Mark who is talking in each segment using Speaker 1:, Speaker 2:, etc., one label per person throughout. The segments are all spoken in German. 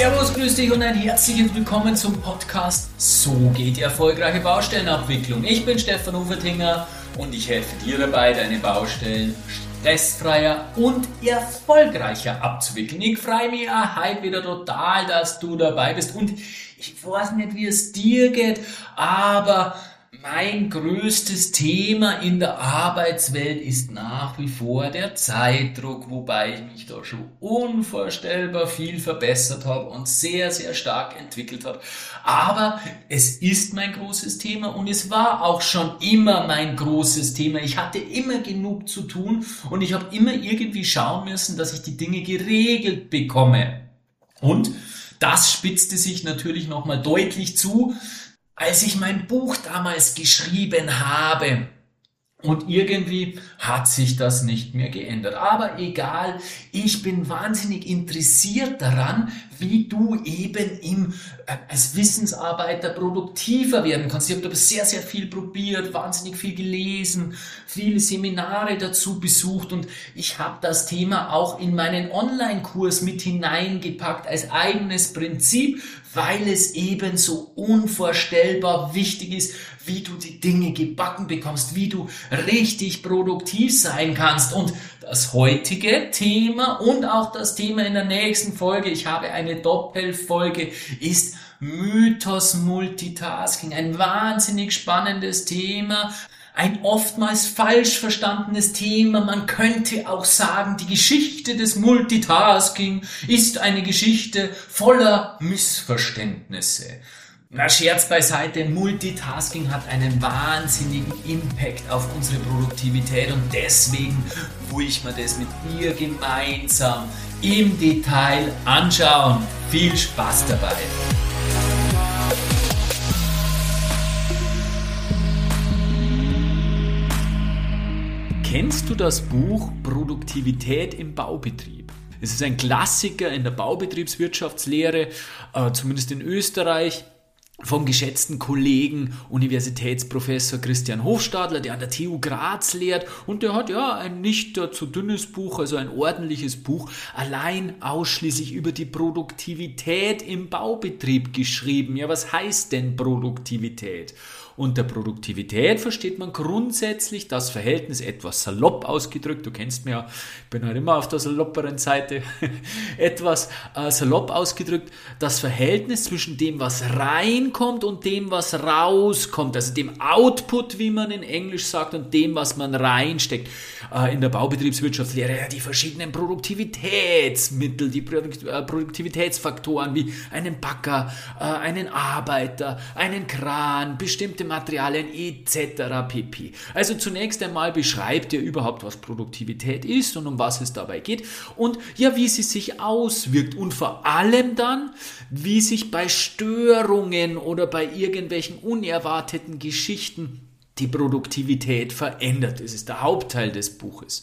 Speaker 1: Servus, grüß dich und ein herzliches Willkommen zum Podcast So geht die erfolgreiche Baustellenabwicklung. Ich bin Stefan Ufertinger und ich helfe dir dabei, deine Baustellen stressfreier und erfolgreicher abzuwickeln. Ich freue mich heute wieder total, dass du dabei bist und ich weiß nicht, wie es dir geht, aber mein größtes Thema in der Arbeitswelt ist nach wie vor der Zeitdruck, wobei ich mich da schon unvorstellbar viel verbessert habe und sehr, sehr stark entwickelt habe. Aber es ist mein großes Thema und es war auch schon immer mein großes Thema. Ich hatte immer genug zu tun und ich habe immer irgendwie schauen müssen, dass ich die Dinge geregelt bekomme. Und das spitzte sich natürlich nochmal deutlich zu, als ich mein Buch damals geschrieben habe. Und irgendwie hat sich das nicht mehr geändert. Aber egal, ich bin wahnsinnig interessiert daran, wie du eben im, äh, als Wissensarbeiter produktiver werden kannst. Ich habe da sehr, sehr viel probiert, wahnsinnig viel gelesen, viele Seminare dazu besucht und ich habe das Thema auch in meinen Online-Kurs mit hineingepackt als eigenes Prinzip, weil es eben so unvorstellbar wichtig ist, wie du die Dinge gebacken bekommst, wie du richtig produktiv sein kannst. Und das heutige Thema und auch das Thema in der nächsten Folge, ich habe eine Doppelfolge, ist Mythos Multitasking. Ein wahnsinnig spannendes Thema. Ein oftmals falsch verstandenes Thema. Man könnte auch sagen, die Geschichte des Multitasking ist eine Geschichte voller Missverständnisse. Na, Scherz beiseite, Multitasking hat einen wahnsinnigen Impact auf unsere Produktivität und deswegen will ich mir das mit dir gemeinsam im Detail anschauen. Viel Spaß dabei! Kennst du das Buch Produktivität im Baubetrieb? Es ist ein Klassiker in der Baubetriebswirtschaftslehre, äh, zumindest in Österreich vom geschätzten Kollegen Universitätsprofessor Christian Hofstadler, der an der TU Graz lehrt und der hat ja ein nicht zu dünnes Buch, also ein ordentliches Buch, allein ausschließlich über die Produktivität im Baubetrieb geschrieben. Ja, was heißt denn Produktivität? Unter Produktivität versteht man grundsätzlich das Verhältnis etwas salopp ausgedrückt. Du kennst mir ja, ich bin halt immer auf der salopperen Seite. etwas äh, salopp ausgedrückt, das Verhältnis zwischen dem, was reinkommt und dem, was rauskommt. Also dem Output, wie man in Englisch sagt, und dem, was man reinsteckt. Äh, in der Baubetriebswirtschaftslehre ja, die verschiedenen Produktivitätsmittel, die äh, Produktivitätsfaktoren wie einen Bagger, äh, einen Arbeiter, einen Kran, bestimmte Materialien etc. pp. Also zunächst einmal beschreibt ihr überhaupt, was Produktivität ist und um was es dabei geht und ja, wie sie sich auswirkt und vor allem dann, wie sich bei Störungen oder bei irgendwelchen unerwarteten Geschichten die Produktivität verändert. Das ist der Hauptteil des Buches.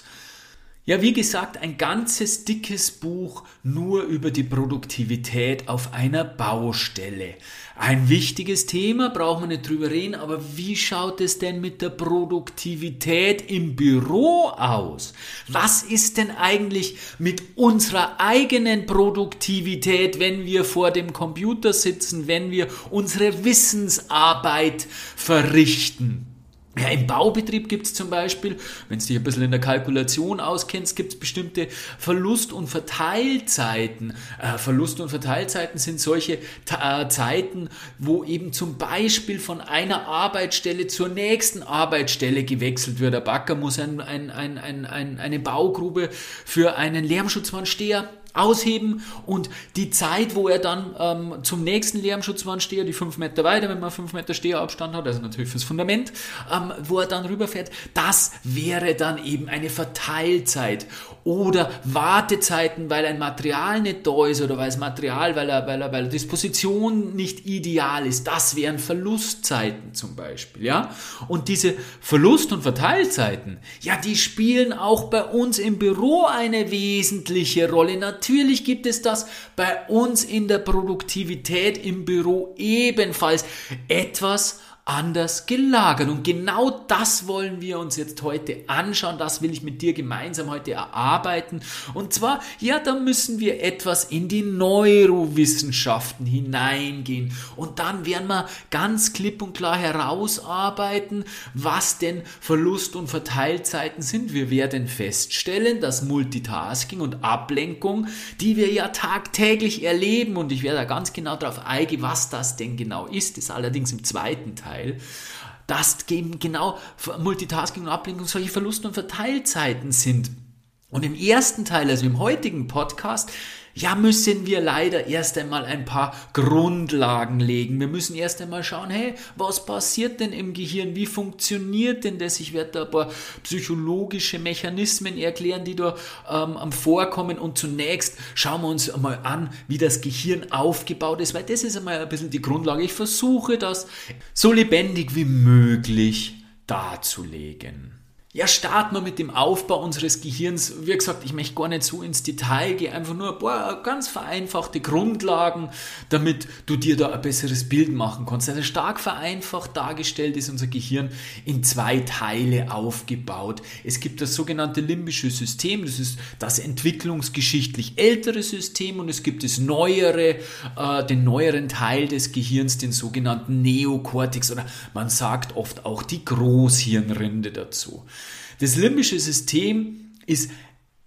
Speaker 1: Ja, wie gesagt, ein ganzes dickes Buch nur über die Produktivität auf einer Baustelle. Ein wichtiges Thema, brauchen wir nicht drüber reden, aber wie schaut es denn mit der Produktivität im Büro aus? Was ist denn eigentlich mit unserer eigenen Produktivität, wenn wir vor dem Computer sitzen, wenn wir unsere Wissensarbeit verrichten? Ja, im Baubetrieb gibt es zum Beispiel, wenn du dich ein bisschen in der Kalkulation auskennst, gibt es bestimmte Verlust- und Verteilzeiten. Äh, Verlust- und Verteilzeiten sind solche äh, Zeiten, wo eben zum Beispiel von einer Arbeitsstelle zur nächsten Arbeitsstelle gewechselt wird. Der Backer muss ein, ein, ein, ein, eine Baugrube für einen Lärmschutzmannsteher ausheben und die Zeit, wo er dann ähm, zum nächsten Lärmschutzwandsteher, die fünf Meter weiter, wenn man fünf Meter Steherabstand hat, also natürlich fürs Fundament, ähm, wo er dann rüberfährt, das wäre dann eben eine Verteilzeit oder Wartezeiten, weil ein Material nicht da ist oder weil das Material, weil er, weil er, weil er Disposition nicht ideal ist. Das wären Verlustzeiten zum Beispiel, ja. Und diese Verlust- und Verteilzeiten, ja, die spielen auch bei uns im Büro eine wesentliche Rolle. Natürlich gibt es das bei uns in der Produktivität im Büro ebenfalls etwas anders gelagert. Und genau das wollen wir uns jetzt heute anschauen. Das will ich mit dir gemeinsam heute erarbeiten. Und zwar, ja, da müssen wir etwas in die Neurowissenschaften hineingehen. Und dann werden wir ganz klipp und klar herausarbeiten, was denn Verlust- und Verteilzeiten sind. Wir werden feststellen, dass Multitasking und Ablenkung, die wir ja tagtäglich erleben, und ich werde da ganz genau darauf eingehen, was das denn genau ist, ist allerdings im zweiten Teil, dass eben genau Multitasking und Ablenkung solche Verlust- und Verteilzeiten sind. Und im ersten Teil, also im heutigen Podcast, ja, müssen wir leider erst einmal ein paar Grundlagen legen. Wir müssen erst einmal schauen, hey, was passiert denn im Gehirn? Wie funktioniert denn das? Ich werde da ein paar psychologische Mechanismen erklären, die da ähm, vorkommen. Und zunächst schauen wir uns einmal an, wie das Gehirn aufgebaut ist, weil das ist einmal ein bisschen die Grundlage. Ich versuche das so lebendig wie möglich darzulegen. Ja, starten wir mit dem Aufbau unseres Gehirns. Wie gesagt, ich möchte gar nicht so ins Detail gehen, einfach nur ein paar ganz vereinfachte Grundlagen, damit du dir da ein besseres Bild machen kannst. Also stark vereinfacht dargestellt ist unser Gehirn in zwei Teile aufgebaut. Es gibt das sogenannte limbische System, das ist das entwicklungsgeschichtlich ältere System und es gibt das neuere, äh, den neueren Teil des Gehirns, den sogenannten Neokortex oder man sagt oft auch die Großhirnrinde dazu. Das limbische System ist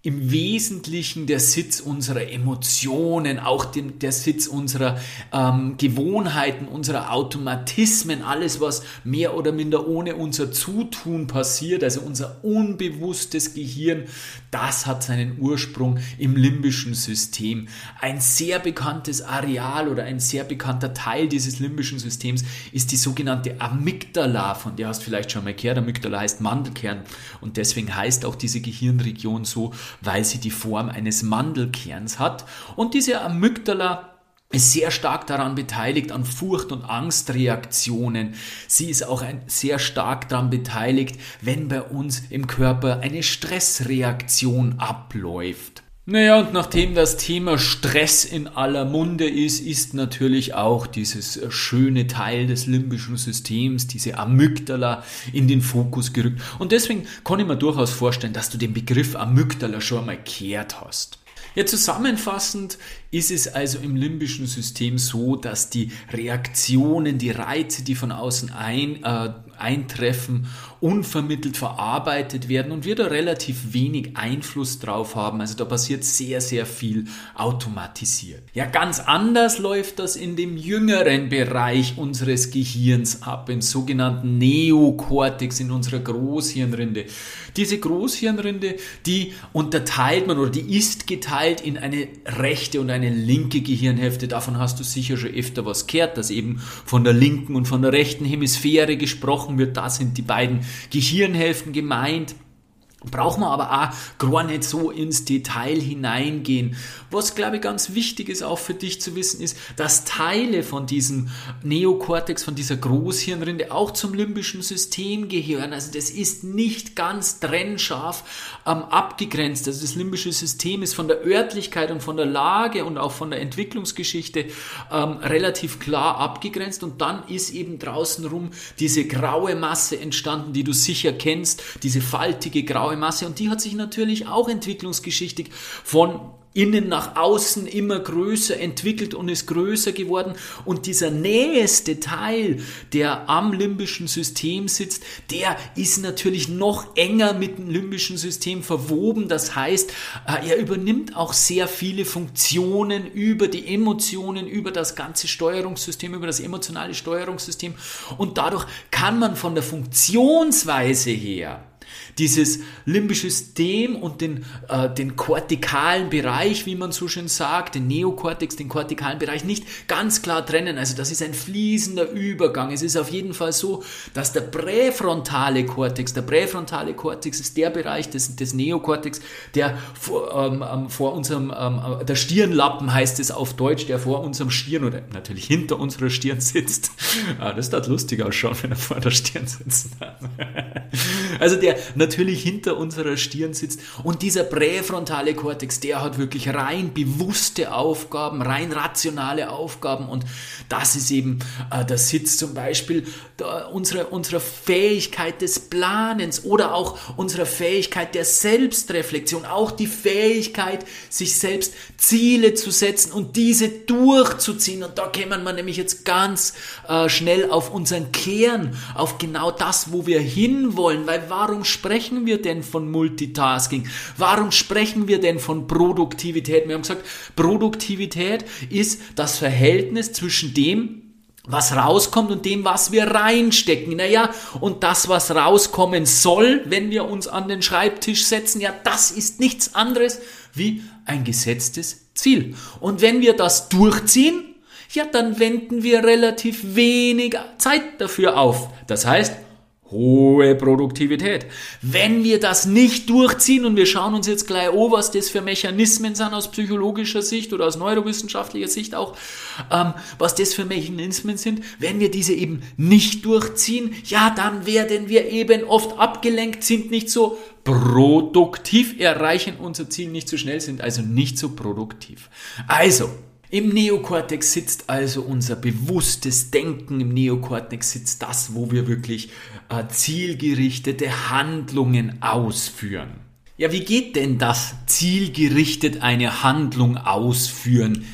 Speaker 1: im Wesentlichen der Sitz unserer Emotionen, auch dem, der Sitz unserer ähm, Gewohnheiten, unserer Automatismen, alles, was mehr oder minder ohne unser Zutun passiert, also unser unbewusstes Gehirn, das hat seinen Ursprung im limbischen System. Ein sehr bekanntes Areal oder ein sehr bekannter Teil dieses limbischen Systems ist die sogenannte Amygdala, von der hast du vielleicht schon mal gehört. Amygdala heißt Mandelkern und deswegen heißt auch diese Gehirnregion so, weil sie die Form eines Mandelkerns hat. Und diese Amygdala ist sehr stark daran beteiligt an Furcht- und Angstreaktionen. Sie ist auch ein, sehr stark daran beteiligt, wenn bei uns im Körper eine Stressreaktion abläuft. Naja, und nachdem das Thema Stress in aller Munde ist, ist natürlich auch dieses schöne Teil des limbischen Systems, diese Amygdala, in den Fokus gerückt. Und deswegen kann ich mir durchaus vorstellen, dass du den Begriff Amygdala schon einmal kehrt hast. Ja, zusammenfassend ist es also im limbischen System so, dass die Reaktionen, die Reize, die von außen ein, äh, eintreffen, unvermittelt verarbeitet werden und wir da relativ wenig Einfluss drauf haben. Also da passiert sehr, sehr viel automatisiert. Ja, ganz anders läuft das in dem jüngeren Bereich unseres Gehirns ab, im sogenannten Neokortex, in unserer Großhirnrinde. Diese Großhirnrinde, die unterteilt man oder die ist geteilt in eine rechte und eine linke Gehirnhälfte. Davon hast du sicher schon öfter was gehört, dass eben von der linken und von der rechten Hemisphäre gesprochen wird. Da sind die beiden Gehirnhälften gemeint. Braucht man aber auch gar nicht so ins Detail hineingehen. Was, glaube ich, ganz wichtig ist auch für dich zu wissen, ist, dass Teile von diesem Neokortex, von dieser Großhirnrinde auch zum limbischen System gehören. Also das ist nicht ganz trennscharf ähm, abgegrenzt. Also das limbische System ist von der Örtlichkeit und von der Lage und auch von der Entwicklungsgeschichte ähm, relativ klar abgegrenzt. Und dann ist eben draußen rum diese graue Masse entstanden, die du sicher kennst, diese faltige graue graue Masse und die hat sich natürlich auch entwicklungsgeschichtig von innen nach außen immer größer entwickelt und ist größer geworden. Und dieser nächste Teil, der am limbischen System sitzt, der ist natürlich noch enger mit dem limbischen System verwoben. Das heißt, äh, er übernimmt auch sehr viele Funktionen über die Emotionen, über das ganze Steuerungssystem, über das emotionale Steuerungssystem. Und dadurch kann man von der Funktionsweise her dieses limbische System und den, äh, den kortikalen Bereich, wie man so schön sagt, den Neokortex, den kortikalen Bereich nicht ganz klar trennen. Also das ist ein fließender Übergang. Es ist auf jeden Fall so, dass der präfrontale Kortex, der präfrontale Kortex ist der Bereich des, des Neokortex, der vor, ähm, ähm vor unserem, ähm, äh, der Stirnlappen heißt es auf Deutsch, der vor unserem Stirn oder natürlich hinter unserer Stirn sitzt. Ah, das darf lustig ausschauen, wenn er vor der Stirn sitzt. also der, natürlich hinter unserer Stirn sitzt. Und dieser präfrontale Kortex, der hat wirklich rein bewusste Aufgaben, rein rationale Aufgaben. Und das ist eben äh, der Sitz zum Beispiel unserer, unserer Fähigkeit des Planens oder auch unserer Fähigkeit der Selbstreflexion, auch die Fähigkeit, sich selbst Ziele zu setzen und diese durchzuziehen. Und da kämen wir nämlich jetzt ganz äh, schnell auf unseren Kern, auf genau das, wo wir hinwollen. Weil warum sprechen wir denn von Multitasking? Warum sprechen wir denn von Produktivität? Wir haben gesagt, Produktivität ist das Verhältnis zwischen dem, was rauskommt und dem, was wir reinstecken. Naja, und das, was rauskommen soll, wenn wir uns an den Schreibtisch setzen, ja, das ist nichts anderes wie ein gesetztes Ziel. Und wenn wir das durchziehen, ja, dann wenden wir relativ wenig Zeit dafür auf. Das heißt, hohe Produktivität. Wenn wir das nicht durchziehen und wir schauen uns jetzt gleich an, was das für Mechanismen sind aus psychologischer Sicht oder aus neurowissenschaftlicher Sicht auch, ähm, was das für Mechanismen sind, wenn wir diese eben nicht durchziehen, ja, dann werden wir eben oft abgelenkt, sind nicht so produktiv, erreichen unser Ziel nicht so schnell, sind also nicht so produktiv. Also, im Neokortex sitzt also unser bewusstes Denken, im Neokortex sitzt das, wo wir wirklich äh, zielgerichtete Handlungen ausführen. Ja, wie geht denn das zielgerichtet eine Handlung ausführen?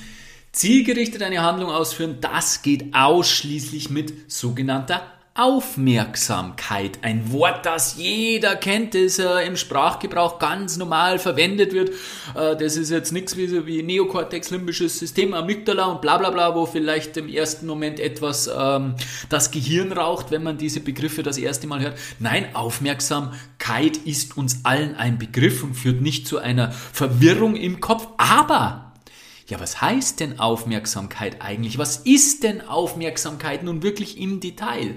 Speaker 1: Zielgerichtet eine Handlung ausführen, das geht ausschließlich mit sogenannter Aufmerksamkeit. Ein Wort, das jeder kennt, das äh, im Sprachgebrauch ganz normal verwendet wird. Äh, das ist jetzt nichts wie, wie Neokortex, limbisches System, Amygdala und bla bla bla, wo vielleicht im ersten Moment etwas ähm, das Gehirn raucht, wenn man diese Begriffe das erste Mal hört. Nein, Aufmerksamkeit ist uns allen ein Begriff und führt nicht zu einer Verwirrung im Kopf. Aber ja, was heißt denn Aufmerksamkeit eigentlich? Was ist denn Aufmerksamkeit nun wirklich im Detail?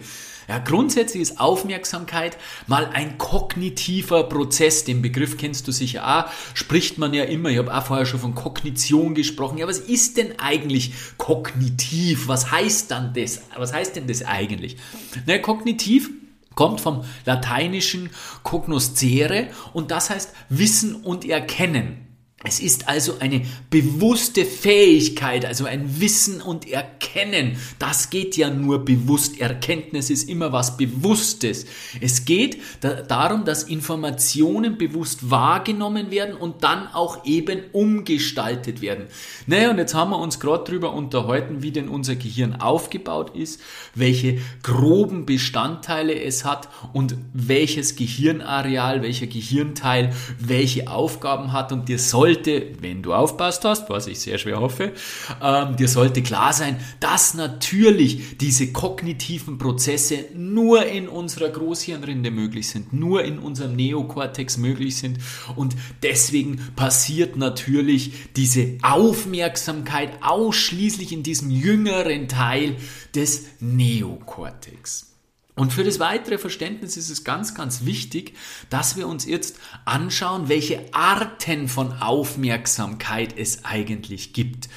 Speaker 1: Ja, grundsätzlich ist Aufmerksamkeit mal ein kognitiver Prozess. Den Begriff kennst du sicher auch. Spricht man ja immer. Ich habe auch vorher schon von Kognition gesprochen. Ja, was ist denn eigentlich kognitiv? Was heißt dann das? Was heißt denn das eigentlich? Na, kognitiv kommt vom lateinischen cognoscere und das heißt Wissen und Erkennen. Es ist also eine bewusste Fähigkeit, also ein Wissen und Erkennen. Das geht ja nur bewusst. Erkenntnis ist immer was Bewusstes. Es geht da darum, dass Informationen bewusst wahrgenommen werden und dann auch eben umgestaltet werden. Naja, und jetzt haben wir uns gerade darüber unterhalten, wie denn unser Gehirn aufgebaut ist, welche groben Bestandteile es hat und welches Gehirnareal, welcher Gehirnteil welche Aufgaben hat und dir soll sollte, wenn du aufpasst hast, was ich sehr schwer hoffe, ähm, dir sollte klar sein, dass natürlich diese kognitiven Prozesse nur in unserer Großhirnrinde möglich sind, nur in unserem Neokortex möglich sind und deswegen passiert natürlich diese Aufmerksamkeit ausschließlich in diesem jüngeren Teil des Neokortex. Und für das weitere Verständnis ist es ganz, ganz wichtig, dass wir uns jetzt anschauen, welche Arten von Aufmerksamkeit es eigentlich gibt.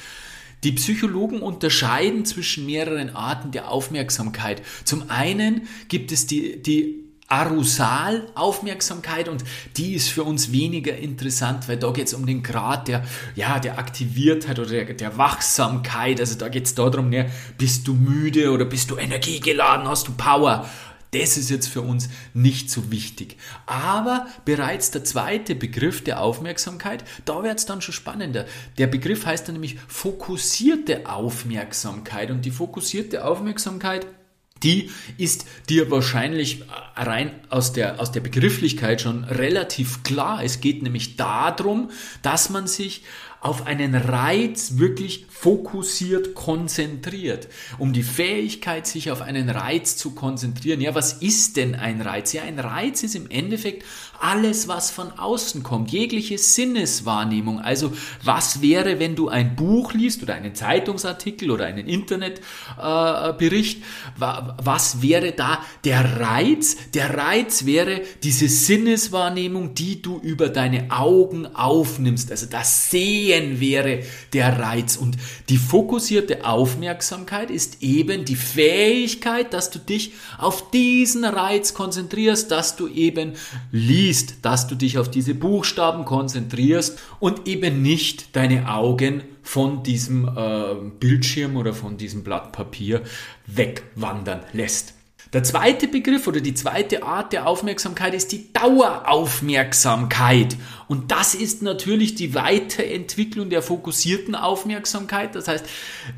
Speaker 1: Die Psychologen unterscheiden zwischen mehreren Arten der Aufmerksamkeit. Zum einen gibt es die, die Arusal-Aufmerksamkeit und die ist für uns weniger interessant, weil da geht es um den Grad der, ja, der Aktiviertheit oder der, der Wachsamkeit. Also da geht es darum, ne, bist du müde oder bist du energiegeladen, hast du Power. Das ist jetzt für uns nicht so wichtig. Aber bereits der zweite Begriff der Aufmerksamkeit, da wird es dann schon spannender. Der Begriff heißt dann nämlich fokussierte Aufmerksamkeit. Und die fokussierte Aufmerksamkeit, die ist dir wahrscheinlich rein aus der, aus der Begrifflichkeit schon relativ klar. Es geht nämlich darum, dass man sich auf einen Reiz wirklich fokussiert konzentriert, um die Fähigkeit, sich auf einen Reiz zu konzentrieren. Ja, was ist denn ein Reiz? Ja, ein Reiz ist im Endeffekt alles, was von außen kommt, jegliche Sinneswahrnehmung. Also, was wäre, wenn du ein Buch liest oder einen Zeitungsartikel oder einen Internetbericht? Äh, was wäre da der Reiz? Der Reiz wäre diese Sinneswahrnehmung, die du über deine Augen aufnimmst, also das Sehen sehen wäre der Reiz. Und die fokussierte Aufmerksamkeit ist eben die Fähigkeit, dass du dich auf diesen Reiz konzentrierst, dass du eben liest, dass du dich auf diese Buchstaben konzentrierst und eben nicht deine Augen von diesem äh, Bildschirm oder von diesem Blatt Papier wegwandern lässt. Der zweite Begriff oder die zweite Art der Aufmerksamkeit ist die Daueraufmerksamkeit. Und das ist natürlich die Weiterentwicklung der fokussierten Aufmerksamkeit. Das heißt,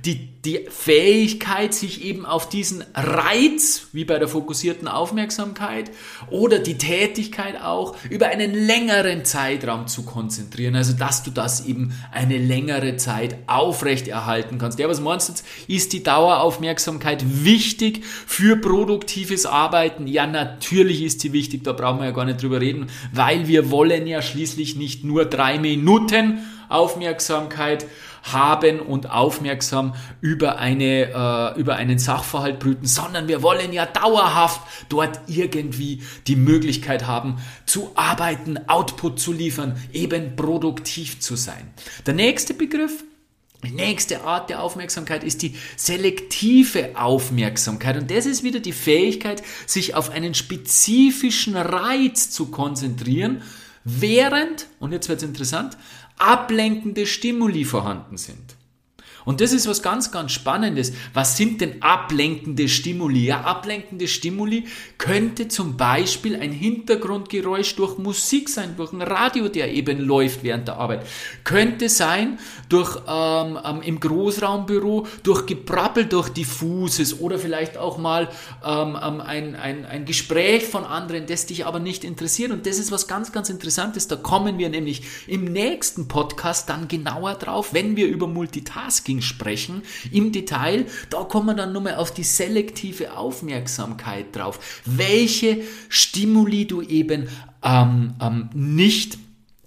Speaker 1: die, die Fähigkeit, sich eben auf diesen Reiz, wie bei der fokussierten Aufmerksamkeit, oder die Tätigkeit auch, über einen längeren Zeitraum zu konzentrieren. Also, dass du das eben eine längere Zeit aufrechterhalten kannst. Ja, was meinst du jetzt? Ist die Daueraufmerksamkeit wichtig für produktives Arbeiten? Ja, natürlich ist sie wichtig. Da brauchen wir ja gar nicht drüber reden, weil wir wollen ja schließlich schließlich nicht nur drei Minuten Aufmerksamkeit haben und aufmerksam über, eine, äh, über einen Sachverhalt brüten, sondern wir wollen ja dauerhaft dort irgendwie die Möglichkeit haben, zu arbeiten, Output zu liefern, eben produktiv zu sein. Der nächste Begriff die nächste Art der Aufmerksamkeit ist die selektive Aufmerksamkeit. Und das ist wieder die Fähigkeit, sich auf einen spezifischen Reiz zu konzentrieren, während, und jetzt wird es interessant, ablenkende Stimuli vorhanden sind. Und das ist was ganz, ganz Spannendes. Was sind denn ablenkende Stimuli? Ja, ablenkende Stimuli könnte zum Beispiel ein Hintergrundgeräusch durch Musik sein, durch ein Radio, der eben läuft während der Arbeit. Könnte sein durch ähm, ähm, im Großraumbüro, durch Gebrabbel, durch Diffuses oder vielleicht auch mal ähm, ähm, ein, ein, ein Gespräch von anderen, das dich aber nicht interessiert. Und das ist was ganz, ganz Interessantes. Da kommen wir nämlich im nächsten Podcast dann genauer drauf, wenn wir über Multitasking Marketing sprechen im Detail. Da kommen wir dann nochmal auf die selektive Aufmerksamkeit drauf. Welche Stimuli du eben ähm, ähm, nicht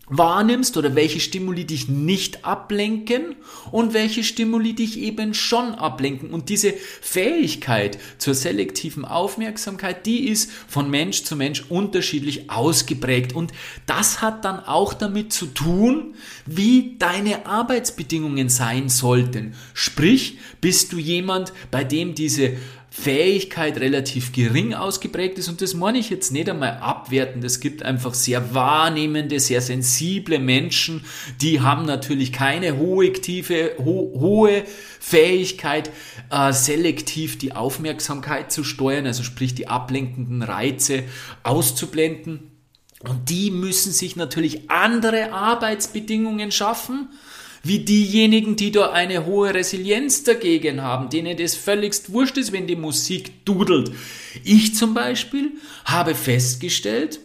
Speaker 1: wahrnimmst oder welche Stimuli dich nicht ablenken und welche Stimuli dich eben schon ablenken. Und diese Fähigkeit zur selektiven Aufmerksamkeit, die ist von Mensch zu Mensch unterschiedlich ausgeprägt. Und das hat dann auch damit zu tun, wie deine Arbeitsbedingungen sein sollten. Sprich, bist du jemand, bei dem diese Fähigkeit relativ gering ausgeprägt ist. Und das meine ich jetzt nicht einmal abwertend. Es gibt einfach sehr wahrnehmende, sehr sensible Menschen, die haben natürlich keine hohe, tiefe, ho hohe Fähigkeit, äh, selektiv die Aufmerksamkeit zu steuern, also sprich die ablenkenden Reize auszublenden. Und die müssen sich natürlich andere Arbeitsbedingungen schaffen wie diejenigen, die da eine hohe Resilienz dagegen haben, denen das völligst wurscht ist, wenn die Musik dudelt. Ich zum Beispiel habe festgestellt,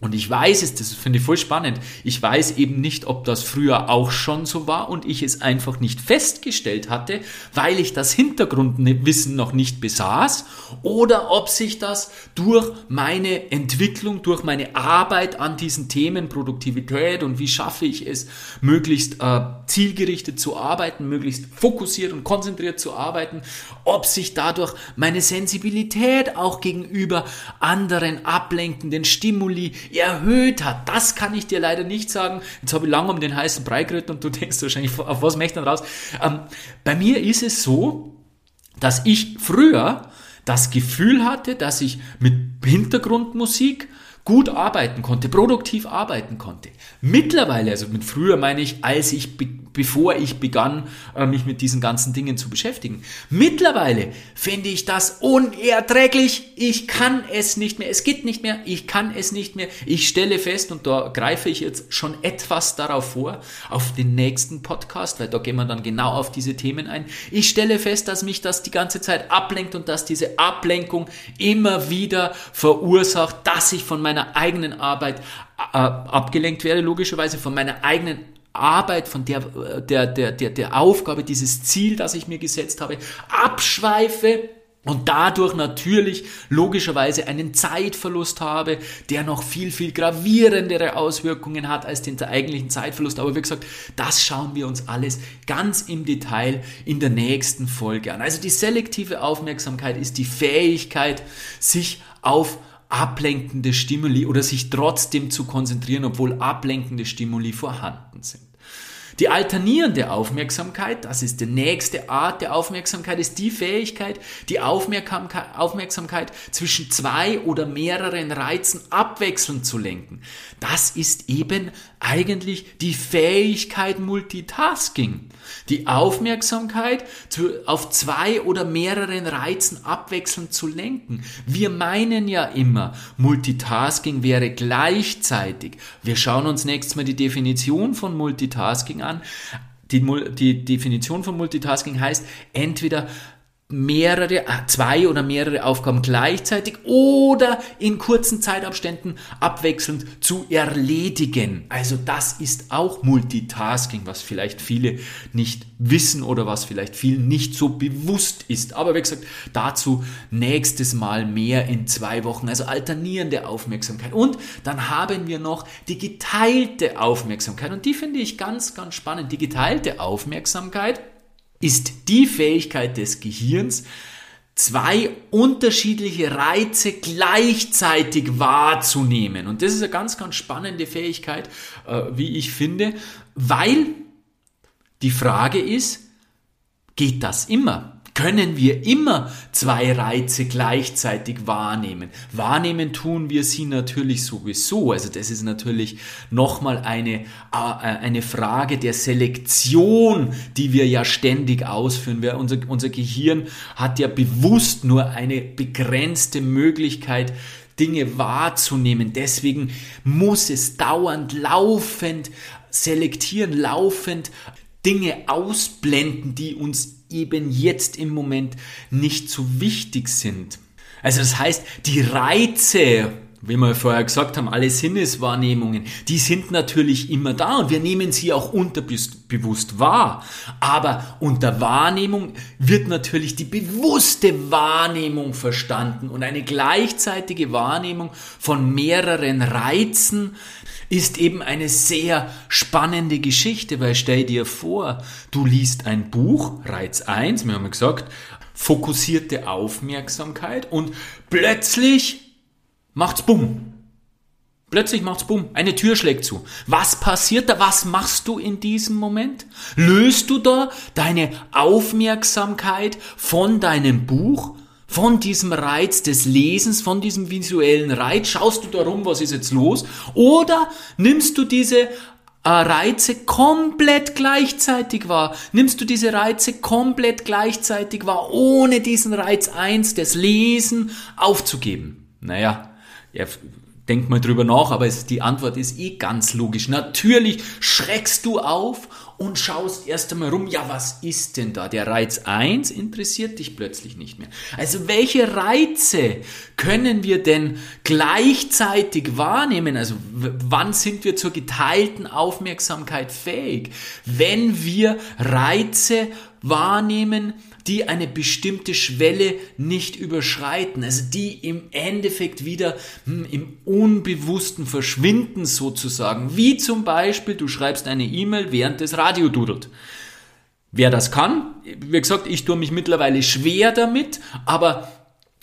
Speaker 1: und ich weiß es, das finde ich voll spannend. Ich weiß eben nicht, ob das früher auch schon so war und ich es einfach nicht festgestellt hatte, weil ich das Hintergrundwissen noch nicht besaß oder ob sich das durch meine Entwicklung, durch meine Arbeit an diesen Themen Produktivität und wie schaffe ich es, möglichst äh, zielgerichtet zu arbeiten, möglichst fokussiert und konzentriert zu arbeiten, ob sich dadurch meine Sensibilität auch gegenüber anderen ablenkenden Stimuli erhöht hat. Das kann ich dir leider nicht sagen. Jetzt habe ich lange um den heißen Brei geritten und du denkst wahrscheinlich, auf was möchte ich dann raus? Ähm, bei mir ist es so, dass ich früher das Gefühl hatte, dass ich mit Hintergrundmusik gut arbeiten konnte, produktiv arbeiten konnte. Mittlerweile, also mit früher meine ich, als ich bevor ich begann, äh, mich mit diesen ganzen Dingen zu beschäftigen. Mittlerweile finde ich das unerträglich. Ich kann es nicht mehr. Es geht nicht mehr. Ich kann es nicht mehr. Ich stelle fest, und da greife ich jetzt schon etwas darauf vor, auf den nächsten Podcast, weil da gehen wir dann genau auf diese Themen ein. Ich stelle fest, dass mich das die ganze Zeit ablenkt und dass diese Ablenkung immer wieder verursacht, dass ich von meiner eigenen Arbeit äh, abgelenkt werde, logischerweise von meiner eigenen Arbeit, von der, der, der, der, der Aufgabe, dieses Ziel, das ich mir gesetzt habe, abschweife und dadurch natürlich logischerweise einen Zeitverlust habe, der noch viel, viel gravierendere Auswirkungen hat als den eigentlichen Zeitverlust. Aber wie gesagt, das schauen wir uns alles ganz im Detail in der nächsten Folge an. Also die selektive Aufmerksamkeit ist die Fähigkeit, sich auf ablenkende Stimuli oder sich trotzdem zu konzentrieren, obwohl ablenkende Stimuli vorhanden sind. Die alternierende Aufmerksamkeit, das ist die nächste Art der Aufmerksamkeit, ist die Fähigkeit, die Aufmerksamkeit zwischen zwei oder mehreren Reizen abwechselnd zu lenken. Das ist eben eigentlich die Fähigkeit Multitasking. Die Aufmerksamkeit auf zwei oder mehreren Reizen abwechselnd zu lenken. Wir meinen ja immer, Multitasking wäre gleichzeitig. Wir schauen uns nächstes mal die Definition von Multitasking an. Die, die Definition von Multitasking heißt entweder mehrere, äh, zwei oder mehrere Aufgaben gleichzeitig oder in kurzen Zeitabständen abwechselnd zu erledigen. Also das ist auch Multitasking, was vielleicht viele nicht wissen oder was vielleicht vielen nicht so bewusst ist. Aber wie gesagt, dazu nächstes Mal mehr in zwei Wochen. Also alternierende Aufmerksamkeit. Und dann haben wir noch die geteilte Aufmerksamkeit. Und die finde ich ganz, ganz spannend. Die geteilte Aufmerksamkeit ist die Fähigkeit des Gehirns, zwei unterschiedliche Reize gleichzeitig wahrzunehmen. Und das ist eine ganz, ganz spannende Fähigkeit, äh, wie ich finde, weil die Frage ist, geht das immer? Können wir immer zwei Reize gleichzeitig wahrnehmen. Wahrnehmen tun wir sie natürlich sowieso. Also das ist natürlich nochmal eine, äh, eine Frage der Selektion, die wir ja ständig ausführen. Wir, unser, unser Gehirn hat ja bewusst nur eine begrenzte Möglichkeit, Dinge wahrzunehmen. Deswegen muss es dauernd, laufend selektieren, laufend Dinge ausblenden, die uns eben jetzt im Moment nicht so wichtig sind. Also das heißt, die Reize, wie wir vorher gesagt haben, alle Sinneswahrnehmungen, die sind natürlich immer da und wir nehmen sie auch unterbewusst wahr. Aber unter Wahrnehmung wird natürlich die bewusste Wahrnehmung verstanden und eine gleichzeitige Wahrnehmung von mehreren Reizen ist eben eine sehr spannende Geschichte, weil stell dir vor, du liest ein Buch, Reiz 1, wir haben gesagt, fokussierte Aufmerksamkeit und plötzlich macht's bumm. Plötzlich macht's bumm, eine Tür schlägt zu. Was passiert da? Was machst du in diesem Moment? Löst du da deine Aufmerksamkeit von deinem Buch von diesem Reiz des Lesens, von diesem visuellen Reiz, schaust du darum, was ist jetzt los, oder nimmst du diese äh, Reize komplett gleichzeitig wahr? Nimmst du diese Reize komplett gleichzeitig wahr, ohne diesen Reiz 1 des Lesen aufzugeben? Naja, ja, denk mal drüber nach, aber es, die Antwort ist eh ganz logisch. Natürlich schreckst du auf und schaust erst einmal rum, ja, was ist denn da? Der Reiz 1 interessiert dich plötzlich nicht mehr. Also welche Reize können wir denn gleichzeitig wahrnehmen? Also wann sind wir zur geteilten Aufmerksamkeit fähig? Wenn wir Reize wahrnehmen, die eine bestimmte Schwelle nicht überschreiten, also die im Endeffekt wieder hm, im Unbewussten verschwinden sozusagen, wie zum Beispiel du schreibst eine E-Mail während des Radio dudelt. Wer das kann, wie gesagt, ich tue mich mittlerweile schwer damit, aber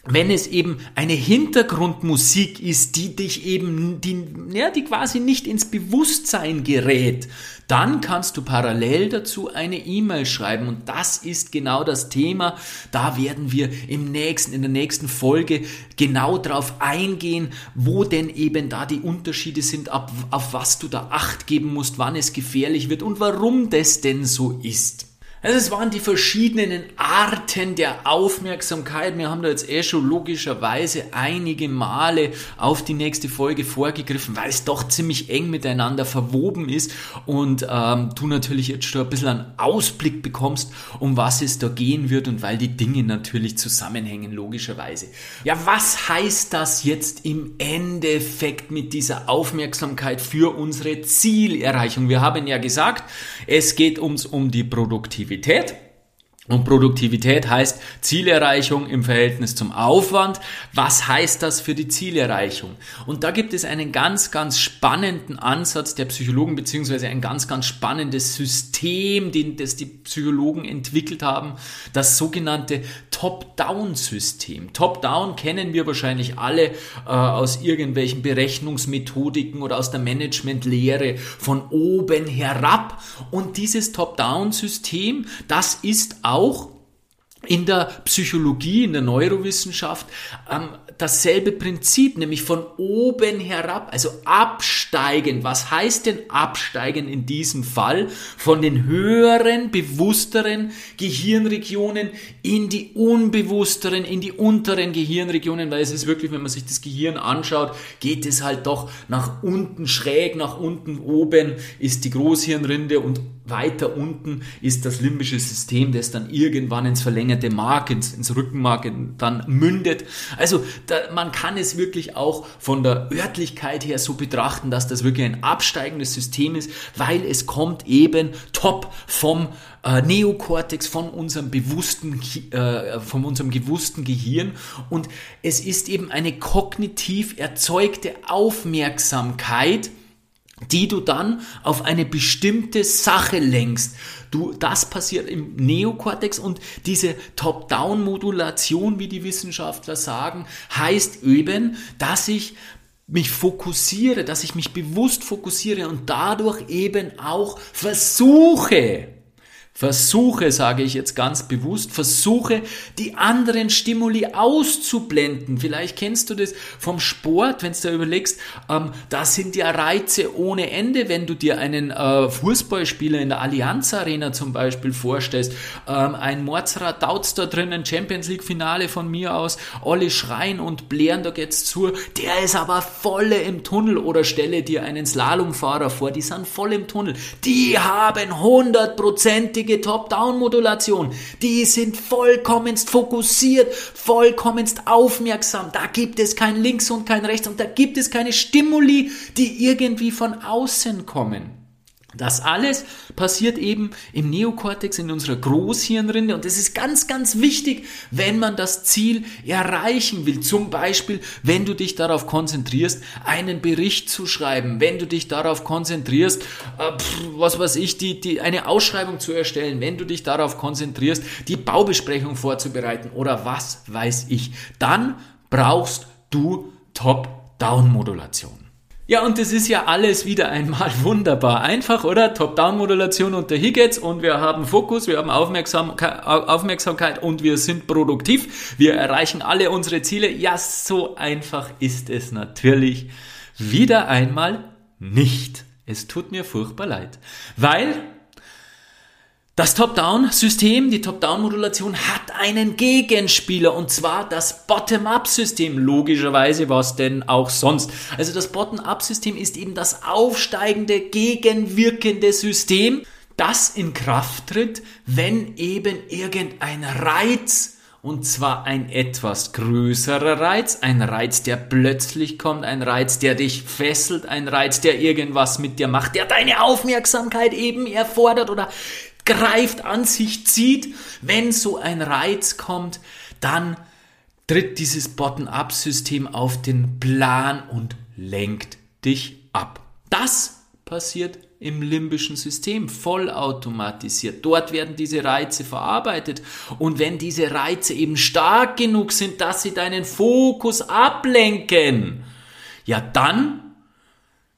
Speaker 1: wenn es eben eine Hintergrundmusik ist, die dich eben, die, ja, die quasi nicht ins Bewusstsein gerät, dann kannst du parallel dazu eine E-Mail schreiben und das ist genau das Thema. Da werden wir im nächsten, in der nächsten Folge genau drauf eingehen, wo denn eben da die Unterschiede sind, ab, auf was du da Acht geben musst, wann es gefährlich wird und warum das denn so ist. Also es waren die verschiedenen Arten der Aufmerksamkeit. Wir haben da jetzt eh schon logischerweise einige Male auf die nächste Folge vorgegriffen, weil es doch ziemlich eng miteinander verwoben ist und ähm, du natürlich jetzt schon ein bisschen einen Ausblick bekommst, um was es da gehen wird und weil die Dinge natürlich zusammenhängen, logischerweise. Ja, was heißt das jetzt im Endeffekt mit dieser Aufmerksamkeit für unsere Zielerreichung? Wir haben ja gesagt, es geht uns um die Produktivität. Produktivität. Und Produktivität heißt Zielerreichung im Verhältnis zum Aufwand. Was heißt das für die Zielerreichung? Und da gibt es einen ganz, ganz spannenden Ansatz der Psychologen, beziehungsweise ein ganz, ganz spannendes System, den, das die Psychologen entwickelt haben, das sogenannte Top-Down-System. Top-Down kennen wir wahrscheinlich alle äh, aus irgendwelchen Berechnungsmethodiken oder aus der Managementlehre von oben herab. Und dieses Top-Down-System, das ist auch in der Psychologie, in der Neurowissenschaft ähm, dasselbe Prinzip, nämlich von oben herab, also absteigen. Was heißt denn absteigen in diesem Fall? Von den höheren, bewussteren Gehirnregionen in die unbewussteren, in die unteren Gehirnregionen, weil es ist wirklich, wenn man sich das Gehirn anschaut, geht es halt doch nach unten schräg, nach unten oben ist die Großhirnrinde und weiter unten ist das limbische System, das dann irgendwann ins verlängerte Mark, ins, ins Rückenmark dann mündet. Also da, man kann es wirklich auch von der Örtlichkeit her so betrachten, dass das wirklich ein absteigendes System ist, weil es kommt eben top vom äh, Neokortex, von unserem bewussten, äh, von unserem bewussten Gehirn und es ist eben eine kognitiv erzeugte Aufmerksamkeit, die du dann auf eine bestimmte Sache lenkst. Du, das passiert im Neokortex und diese Top-Down-Modulation, wie die Wissenschaftler sagen, heißt eben, dass ich mich fokussiere, dass ich mich bewusst fokussiere und dadurch eben auch versuche, Versuche, sage ich jetzt ganz bewusst, versuche die anderen Stimuli auszublenden. Vielleicht kennst du das vom Sport, wenn du da überlegst, ähm, da sind ja Reize ohne Ende, wenn du dir einen äh, Fußballspieler in der Allianz Arena zum Beispiel vorstellst. Ähm, ein Mordsrad daut's da drinnen, Champions League Finale von mir aus, alle schreien und blären, da geht's zu. Der ist aber volle im Tunnel oder stelle dir einen Slalomfahrer vor, die sind voll im Tunnel. Die haben hundertprozentig richtige Top-Down-Modulation. Die sind vollkommenst fokussiert, vollkommenst aufmerksam. Da gibt es kein Links und kein Rechts und da gibt es keine Stimuli, die irgendwie von außen kommen. Das alles passiert eben im Neokortex, in unserer Großhirnrinde und das ist ganz, ganz wichtig, wenn man das Ziel erreichen will. Zum Beispiel, wenn du dich darauf konzentrierst, einen Bericht zu schreiben, wenn du dich darauf konzentrierst, äh, pff, was weiß ich, die, die, eine Ausschreibung zu erstellen, wenn du dich darauf konzentrierst, die Baubesprechung vorzubereiten oder was weiß ich, dann brauchst du Top-Down-Modulation. Ja, und das ist ja alles wieder einmal wunderbar einfach, oder? Top-Down-Modulation unter Higgets und wir haben Fokus, wir haben Aufmerksamkeit, Aufmerksamkeit und wir sind produktiv. Wir erreichen alle unsere Ziele. Ja, so einfach ist es natürlich wieder einmal nicht. Es tut mir furchtbar leid, weil das Top-Down-System, die Top-Down-Modulation hat einen Gegenspieler und zwar das Bottom-Up-System. Logischerweise, was denn auch sonst. Also das Bottom-Up-System ist eben das aufsteigende, gegenwirkende System, das in Kraft tritt, wenn eben irgendein Reiz und zwar ein etwas größerer Reiz, ein Reiz, der plötzlich kommt, ein Reiz, der dich fesselt, ein Reiz, der irgendwas mit dir macht, der deine Aufmerksamkeit eben erfordert oder greift, an sich zieht. Wenn so ein Reiz kommt, dann tritt dieses Bottom-up-System auf den Plan und lenkt dich ab. Das passiert im limbischen System, vollautomatisiert. Dort werden diese Reize verarbeitet. Und wenn diese Reize eben stark genug sind, dass sie deinen Fokus ablenken, ja dann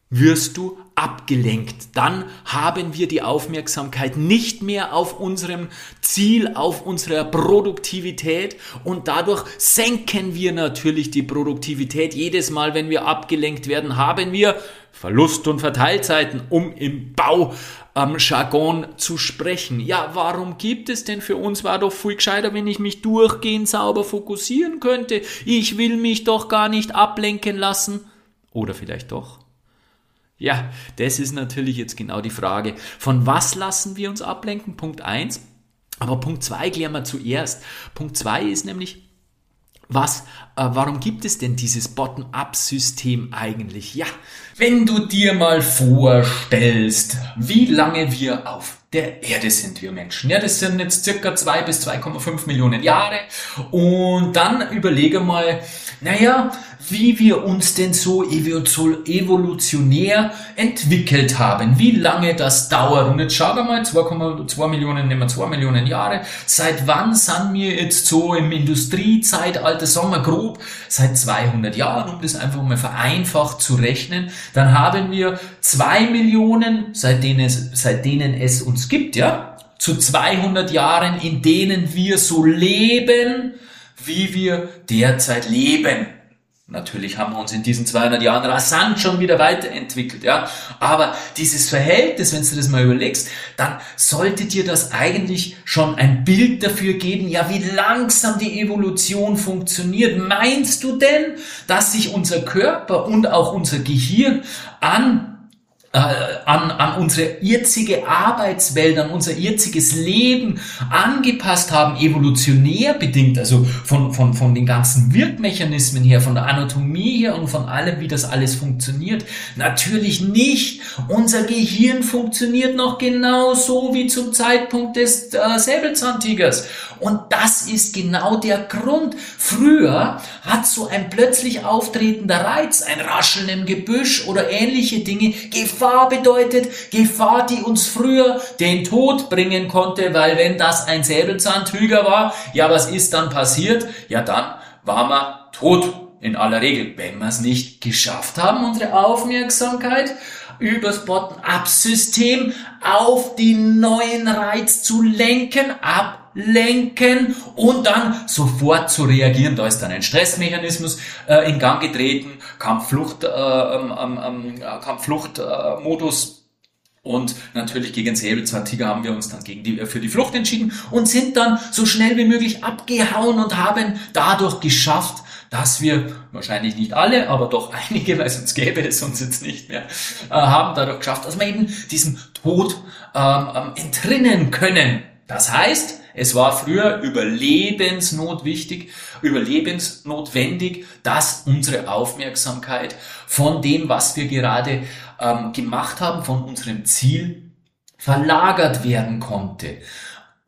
Speaker 1: wirst du abgelenkt. Dann haben wir die Aufmerksamkeit nicht mehr auf unserem Ziel, auf unserer Produktivität und dadurch senken wir natürlich die Produktivität. Jedes Mal, wenn wir abgelenkt werden, haben wir Verlust- und Verteilzeiten, um im Bau am Jargon zu sprechen. Ja, warum gibt es denn für uns? War doch viel gescheiter, wenn ich mich durchgehend sauber fokussieren könnte. Ich will mich doch gar nicht ablenken lassen. Oder vielleicht doch. Ja, das ist natürlich jetzt genau die Frage. Von was lassen wir uns ablenken? Punkt eins. Aber Punkt zwei klären wir zuerst. Punkt zwei ist nämlich, was, warum gibt es denn dieses Bottom-up-System eigentlich? Ja, wenn du dir mal vorstellst, wie lange wir auf der Erde sind wir Menschen. Ja, das sind jetzt circa zwei bis 2,5 Millionen Jahre. Und dann überlege mal, naja, wie wir uns denn so evolutionär entwickelt haben, wie lange das dauert. Und jetzt schauen wir mal, 2,2 Millionen, nehmen wir 2 Millionen Jahre. Seit wann sind wir jetzt so im Industriezeitalter, sagen wir grob, seit 200 Jahren, um das einfach mal vereinfacht zu rechnen. Dann haben wir 2 Millionen, seit denen es, seit denen es uns gibt, ja, zu 200 Jahren, in denen wir so leben, wie wir derzeit leben. Natürlich haben wir uns in diesen 200 Jahren rasant schon wieder weiterentwickelt, ja. Aber dieses Verhältnis, wenn du das mal überlegst, dann sollte dir das eigentlich schon ein Bild dafür geben, ja, wie langsam die Evolution funktioniert. Meinst du denn, dass sich unser Körper und auch unser Gehirn an an, an unsere jetzige Arbeitswelt, an unser jetziges Leben angepasst haben, evolutionär bedingt, also von, von, von den ganzen Wirkmechanismen her, von der Anatomie her und von allem, wie das alles funktioniert. Natürlich nicht. Unser Gehirn funktioniert noch genauso wie zum Zeitpunkt des äh, Säbelzahntigers. Und das ist genau der Grund. Früher hat so ein plötzlich auftretender Reiz, ein Rascheln im Gebüsch oder ähnliche Dinge Gefahr bedeutet. Gefahr, die uns früher den Tod bringen konnte, weil wenn das ein Säbelzahntiger war, ja, was ist dann passiert? Ja, dann war man tot. In aller Regel, wenn wir es nicht geschafft haben, unsere Aufmerksamkeit übers Bottom-up-System auf den neuen Reiz zu lenken, ablenken und dann sofort zu reagieren. Da ist dann ein Stressmechanismus äh, in Gang getreten, Kampfflucht, äh, ähm, ähm, ähm Kampffluchtmodus. Äh, und natürlich gegen Säbelzahntiger haben wir uns dann gegen die, für die Flucht entschieden und sind dann so schnell wie möglich abgehauen und haben dadurch geschafft, dass wir, wahrscheinlich nicht alle, aber doch einige, weil sonst gäbe es uns jetzt nicht mehr, äh, haben dadurch geschafft, dass wir eben diesem Tod ähm, ähm, entrinnen können. Das heißt, es war früher überlebensnotwichtig, überlebensnotwendig, dass unsere Aufmerksamkeit von dem, was wir gerade ähm, gemacht haben, von unserem Ziel verlagert werden konnte.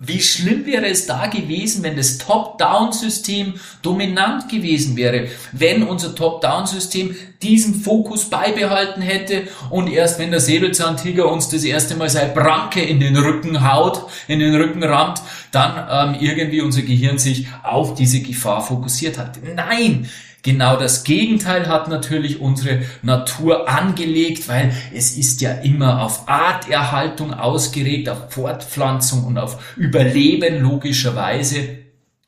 Speaker 1: Wie schlimm wäre es da gewesen, wenn das Top-Down-System dominant gewesen wäre, wenn unser Top-Down-System diesen Fokus beibehalten hätte und erst wenn der Säbelzahntiger uns das erste Mal seine Branke in den Rücken haut, in den Rücken rammt, dann ähm, irgendwie unser Gehirn sich auf diese Gefahr fokussiert hat. Nein! Genau das Gegenteil hat natürlich unsere Natur angelegt, weil es ist ja immer auf Arterhaltung ausgeregt, auf Fortpflanzung und auf Überleben logischerweise.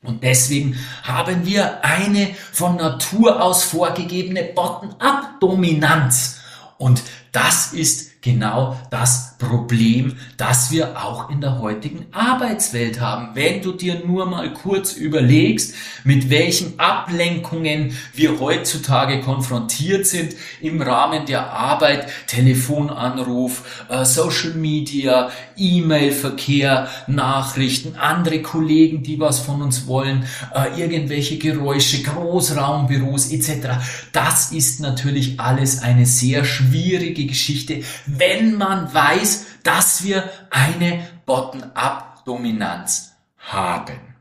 Speaker 1: Und deswegen haben wir eine von Natur aus vorgegebene Bottom-up-Dominanz. Und das ist genau das Problem, das wir auch in der heutigen Arbeitswelt haben. Wenn du dir nur mal kurz überlegst, mit welchen Ablenkungen wir heutzutage konfrontiert sind im Rahmen der Arbeit, Telefonanruf, äh, Social Media, E-Mail-Verkehr, Nachrichten, andere Kollegen, die was von uns wollen, äh, irgendwelche Geräusche, Großraumbüros etc. Das ist natürlich alles eine sehr schwierige Geschichte, wenn man weiß, dass wir eine Bottom-up-Dominanz haben.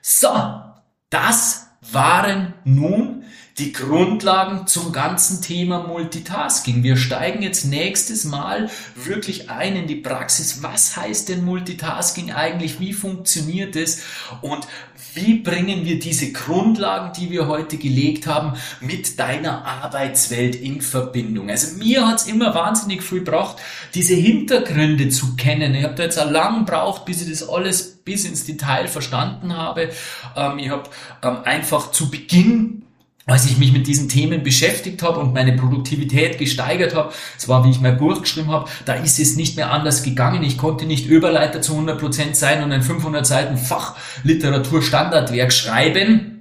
Speaker 1: So, das waren nun die Grundlagen zum ganzen Thema Multitasking. Wir steigen jetzt nächstes Mal wirklich ein in die Praxis. Was heißt denn Multitasking eigentlich? Wie funktioniert es? Und wie bringen wir diese Grundlagen, die wir heute gelegt haben, mit deiner Arbeitswelt in Verbindung? Also mir hat's immer wahnsinnig viel gebracht, diese Hintergründe zu kennen. Ich habe da jetzt auch lang gebraucht, bis ich das alles bis ins Detail verstanden habe. Ähm, ich habe ähm, einfach zu Beginn als ich mich mit diesen Themen beschäftigt habe und meine Produktivität gesteigert habe, das war, wie ich mein Buch geschrieben habe, da ist es nicht mehr anders gegangen. Ich konnte nicht Überleiter zu 100 Prozent sein und ein 500 Seiten Fachliteratur-Standardwerk schreiben.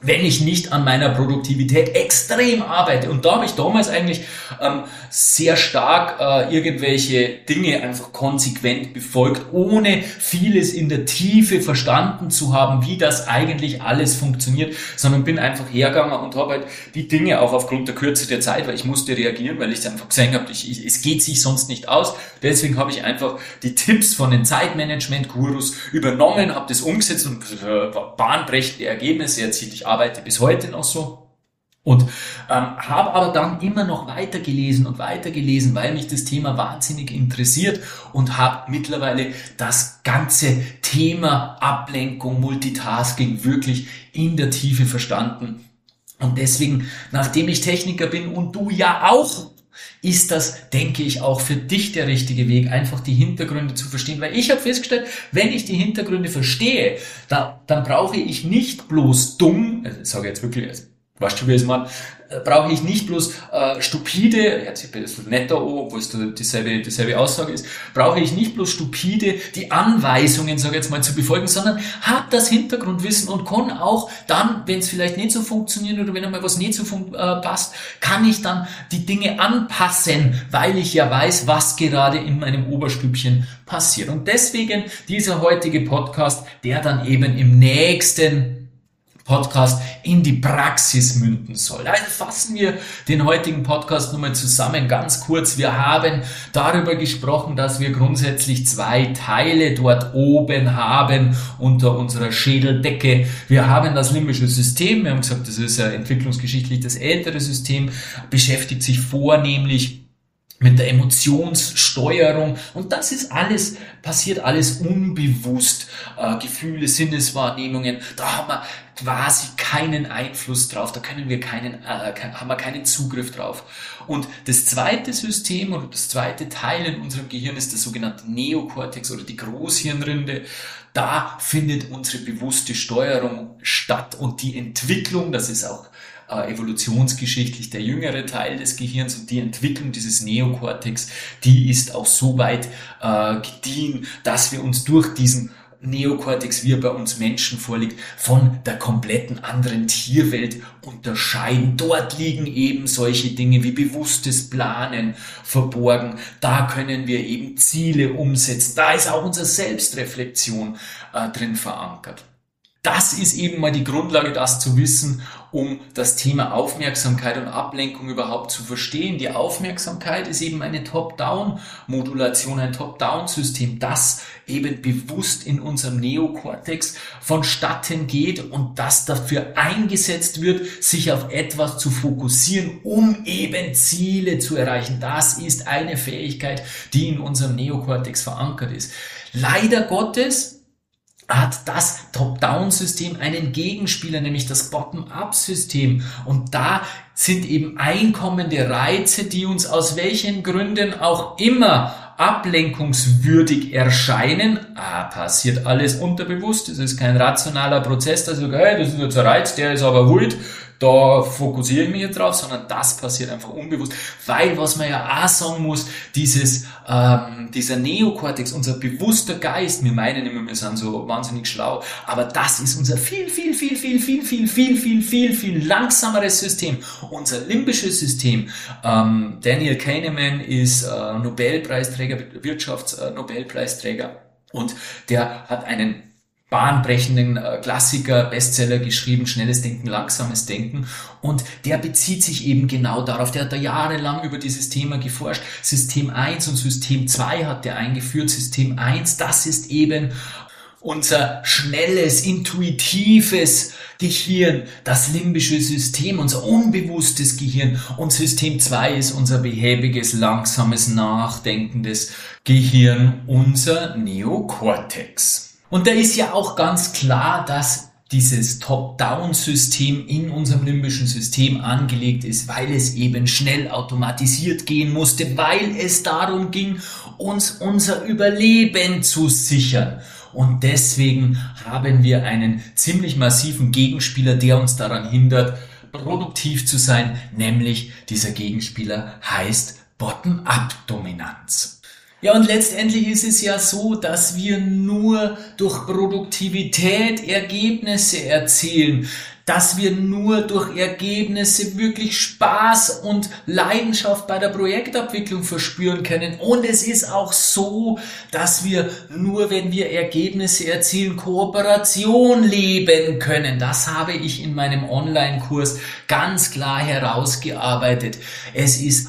Speaker 1: Wenn ich nicht an meiner Produktivität extrem arbeite. Und da habe ich damals eigentlich ähm, sehr stark äh, irgendwelche Dinge einfach konsequent befolgt, ohne vieles in der Tiefe verstanden zu haben, wie das eigentlich alles funktioniert, sondern bin einfach hergegangen und habe halt die Dinge auch aufgrund der Kürze der Zeit, weil ich musste reagieren, weil ich einfach gesehen habe, ich, ich, es geht sich sonst nicht aus. Deswegen habe ich einfach die Tipps von den Zeitmanagement-Gurus übernommen, habe das umgesetzt und äh, bahnbrechende Ergebnisse erzielt. Ich arbeite bis heute noch so. Und ähm, habe aber dann immer noch weitergelesen und weitergelesen, weil mich das Thema wahnsinnig interessiert und habe mittlerweile das ganze Thema Ablenkung, Multitasking wirklich in der Tiefe verstanden. Und deswegen, nachdem ich Techniker bin und du ja auch, ist das, denke ich, auch für dich der richtige Weg, einfach die Hintergründe zu verstehen. Weil ich habe festgestellt, wenn ich die Hintergründe verstehe, da, dann brauche ich nicht bloß dumm, also ich sage jetzt wirklich, weißt du, wie es mal, äh, brauche ich nicht bloß äh, stupide, hört sich ein bisschen netter obwohl es dieselbe, dieselbe Aussage ist, brauche ich nicht bloß stupide die Anweisungen, sage ich jetzt mal, zu befolgen, sondern habe das Hintergrundwissen und kann auch dann, wenn es vielleicht nicht so funktioniert oder wenn einmal was nicht so äh, passt, kann ich dann die Dinge anpassen, weil ich ja weiß, was gerade in meinem Oberstübchen passiert. Und deswegen dieser heutige Podcast, der dann eben im nächsten Podcast in die Praxis münden soll. Also fassen wir den heutigen Podcast nochmal zusammen, ganz kurz. Wir haben darüber gesprochen, dass wir grundsätzlich zwei Teile dort oben haben unter unserer Schädeldecke. Wir haben das limbische System. Wir haben gesagt, das ist ja entwicklungsgeschichtlich das ältere System, beschäftigt sich vornehmlich mit der Emotionssteuerung und das ist alles, passiert alles unbewusst. Äh, Gefühle, Sinneswahrnehmungen, da haben wir quasi keinen Einfluss drauf, da können wir keinen, äh, haben wir keinen Zugriff drauf. Und das zweite System oder das zweite Teil in unserem Gehirn ist der sogenannte Neokortex oder die Großhirnrinde. Da findet unsere bewusste Steuerung statt und die Entwicklung, das ist auch äh, evolutionsgeschichtlich der jüngere Teil des Gehirns und die Entwicklung dieses Neokortex, die ist auch so weit äh, gediehen, dass wir uns durch diesen Neokortex, wie er bei uns Menschen vorliegt, von der kompletten anderen Tierwelt unterscheiden. Dort liegen eben solche Dinge wie bewusstes Planen verborgen. Da können wir eben Ziele umsetzen. Da ist auch unsere Selbstreflexion äh, drin verankert das ist eben mal die Grundlage, das zu wissen, um das Thema Aufmerksamkeit und Ablenkung überhaupt zu verstehen. Die Aufmerksamkeit ist eben eine Top-Down-Modulation, ein Top-Down-System, das eben bewusst in unserem Neokortex vonstatten geht und das dafür eingesetzt wird, sich auf etwas zu fokussieren, um eben Ziele zu erreichen. Das ist eine Fähigkeit, die in unserem Neokortex verankert ist. Leider Gottes hat das Top-Down-System einen Gegenspieler, nämlich das Bottom-Up-System. Und da sind eben einkommende Reize, die uns aus welchen Gründen auch immer ablenkungswürdig erscheinen. Ah, passiert alles unterbewusst. Es ist kein rationaler Prozess, dass sage, hey, das ist jetzt ein Reiz, der ist aber wild da fokussiere ich mich jetzt drauf, sondern das passiert einfach unbewusst. Weil, was man ja auch sagen muss, dieses, ähm, dieser Neokortex, unser bewusster Geist, wir meinen immer, wir sind so wahnsinnig schlau, aber das ist unser viel, viel, viel, viel, viel, viel, viel, viel, viel, viel langsameres System. Unser limbisches System. Ähm, Daniel Kahneman ist äh, Nobelpreisträger, Wirtschaftsnobelpreisträger. Und der hat einen bahnbrechenden äh, Klassiker, Bestseller geschrieben, schnelles Denken, langsames Denken. Und der bezieht sich eben genau darauf. Der hat da jahrelang über dieses Thema geforscht. System 1 und System 2 hat der eingeführt. System 1, das ist eben unser schnelles, intuitives Gehirn, das limbische System, unser unbewusstes Gehirn. Und System 2 ist unser behäbiges, langsames, nachdenkendes Gehirn, unser Neokortex. Und da ist ja auch ganz klar, dass dieses Top-Down-System in unserem limbischen System angelegt ist, weil es eben schnell automatisiert gehen musste, weil es darum ging, uns unser Überleben zu sichern. Und deswegen haben wir einen ziemlich massiven Gegenspieler, der uns daran hindert, produktiv zu sein, nämlich dieser Gegenspieler heißt Bottom-up-Dominanz. Ja, und letztendlich ist es ja so, dass wir nur durch Produktivität Ergebnisse erzielen. dass wir nur durch Ergebnisse wirklich Spaß und Leidenschaft bei der Projektabwicklung verspüren können. Und es ist auch so, dass wir nur, wenn wir Ergebnisse erzielen, Kooperation leben können. Das habe ich in meinem Online-Kurs ganz klar herausgearbeitet. Es ist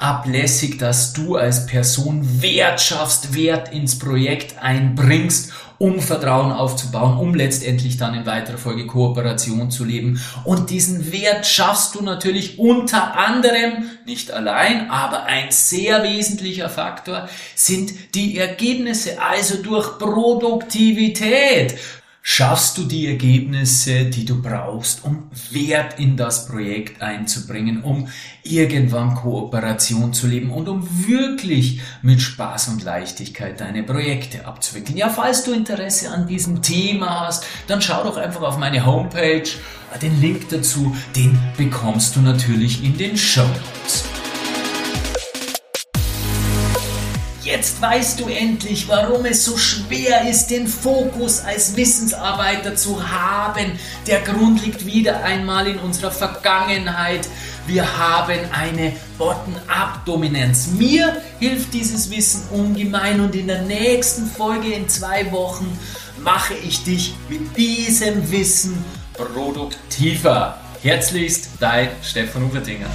Speaker 1: unablässig, dass du als Person Wert schaffst, Wert ins Projekt einbringst um Vertrauen aufzubauen, um letztendlich dann in weiterer Folge Kooperation zu leben. Und diesen Wert schaffst du natürlich unter anderem, nicht allein, aber ein sehr wesentlicher Faktor sind die Ergebnisse, also durch Produktivität schaffst du die Ergebnisse, die du brauchst, um Wert in das Projekt einzubringen, um irgendwann Kooperation zu leben und um wirklich mit Spaß und Leichtigkeit deine Projekte abzuwickeln. Ja, falls du Interesse an diesem Thema hast, dann schau doch einfach auf meine Homepage. Den Link dazu, den bekommst du natürlich in den Show Notes. Jetzt weißt du endlich, warum es so schwer ist, den Fokus als Wissensarbeiter zu haben. Der Grund liegt wieder einmal in unserer Vergangenheit. Wir haben eine Bottom-up-Dominanz. Mir hilft dieses Wissen ungemein und in der nächsten Folge in zwei Wochen mache ich dich mit diesem Wissen produktiver. Herzlichst, dein Stefan Ufertinger.